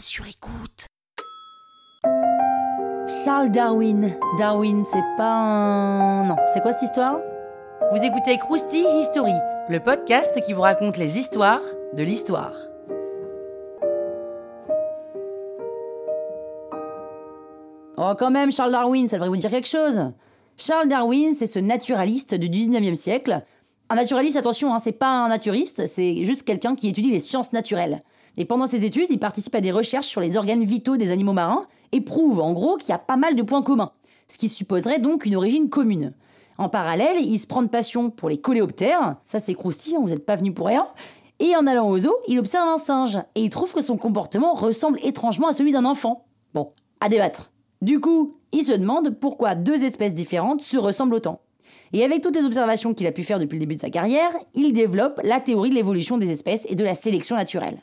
sur écoute. Charles Darwin. Darwin, c'est pas un. Non, c'est quoi cette histoire? Vous écoutez Krusty History, le podcast qui vous raconte les histoires de l'histoire. Oh, quand même, Charles Darwin, ça devrait vous dire quelque chose. Charles Darwin, c'est ce naturaliste du 19e siècle. Un naturaliste, attention, hein, c'est pas un naturiste, c'est juste quelqu'un qui étudie les sciences naturelles. Et pendant ses études, il participe à des recherches sur les organes vitaux des animaux marins et prouve en gros qu'il y a pas mal de points communs, ce qui supposerait donc une origine commune. En parallèle, il se prend de passion pour les coléoptères, ça c'est croustillant, vous n'êtes pas venu pour rien. Et en allant au zoo, il observe un singe et il trouve que son comportement ressemble étrangement à celui d'un enfant. Bon, à débattre. Du coup, il se demande pourquoi deux espèces différentes se ressemblent autant. Et avec toutes les observations qu'il a pu faire depuis le début de sa carrière, il développe la théorie de l'évolution des espèces et de la sélection naturelle.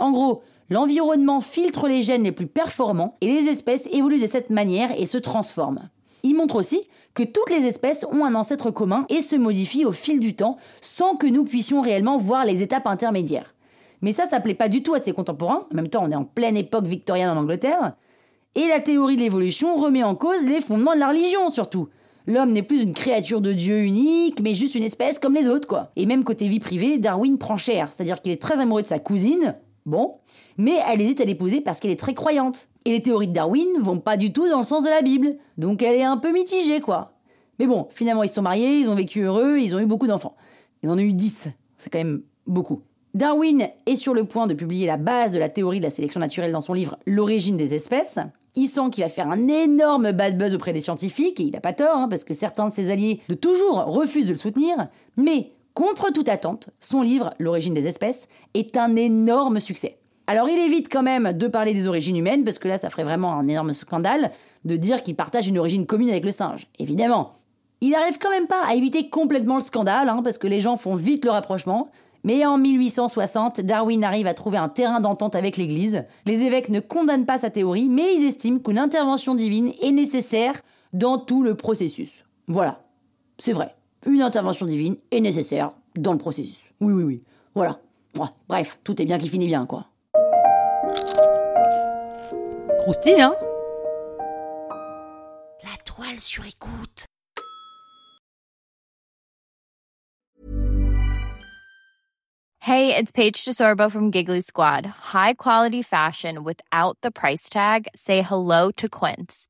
En gros, l'environnement filtre les gènes les plus performants et les espèces évoluent de cette manière et se transforment. Il montre aussi que toutes les espèces ont un ancêtre commun et se modifient au fil du temps sans que nous puissions réellement voir les étapes intermédiaires. Mais ça, ça plaît pas du tout à ses contemporains, en même temps on est en pleine époque victorienne en Angleterre, et la théorie de l'évolution remet en cause les fondements de la religion surtout. L'homme n'est plus une créature de Dieu unique, mais juste une espèce comme les autres, quoi. Et même côté vie privée, Darwin prend cher, c'est-à-dire qu'il est très amoureux de sa cousine, Bon, mais elle hésite à l'épouser parce qu'elle est très croyante. Et les théories de Darwin vont pas du tout dans le sens de la Bible. Donc elle est un peu mitigée, quoi. Mais bon, finalement, ils sont mariés, ils ont vécu heureux, ils ont eu beaucoup d'enfants. Ils en ont eu 10. C'est quand même beaucoup. Darwin est sur le point de publier la base de la théorie de la sélection naturelle dans son livre L'origine des espèces. Il sent qu'il va faire un énorme bad buzz auprès des scientifiques, et il n'a pas tort, hein, parce que certains de ses alliés de toujours refusent de le soutenir, mais Contre toute attente, son livre, L'origine des espèces, est un énorme succès. Alors il évite quand même de parler des origines humaines, parce que là ça ferait vraiment un énorme scandale de dire qu'il partage une origine commune avec le singe, évidemment. Il n'arrive quand même pas à éviter complètement le scandale, hein, parce que les gens font vite le rapprochement. Mais en 1860, Darwin arrive à trouver un terrain d'entente avec l'Église. Les évêques ne condamnent pas sa théorie, mais ils estiment qu'une intervention divine est nécessaire dans tout le processus. Voilà, c'est vrai une intervention divine est nécessaire dans le processus. Oui, oui, oui. Voilà. bref, tout est bien qui finit bien, quoi. Croustille, hein? La toile sur écoute. Hey, it's Paige DeSorbo from Giggly Squad. High quality fashion without the price tag. Say hello to Quince.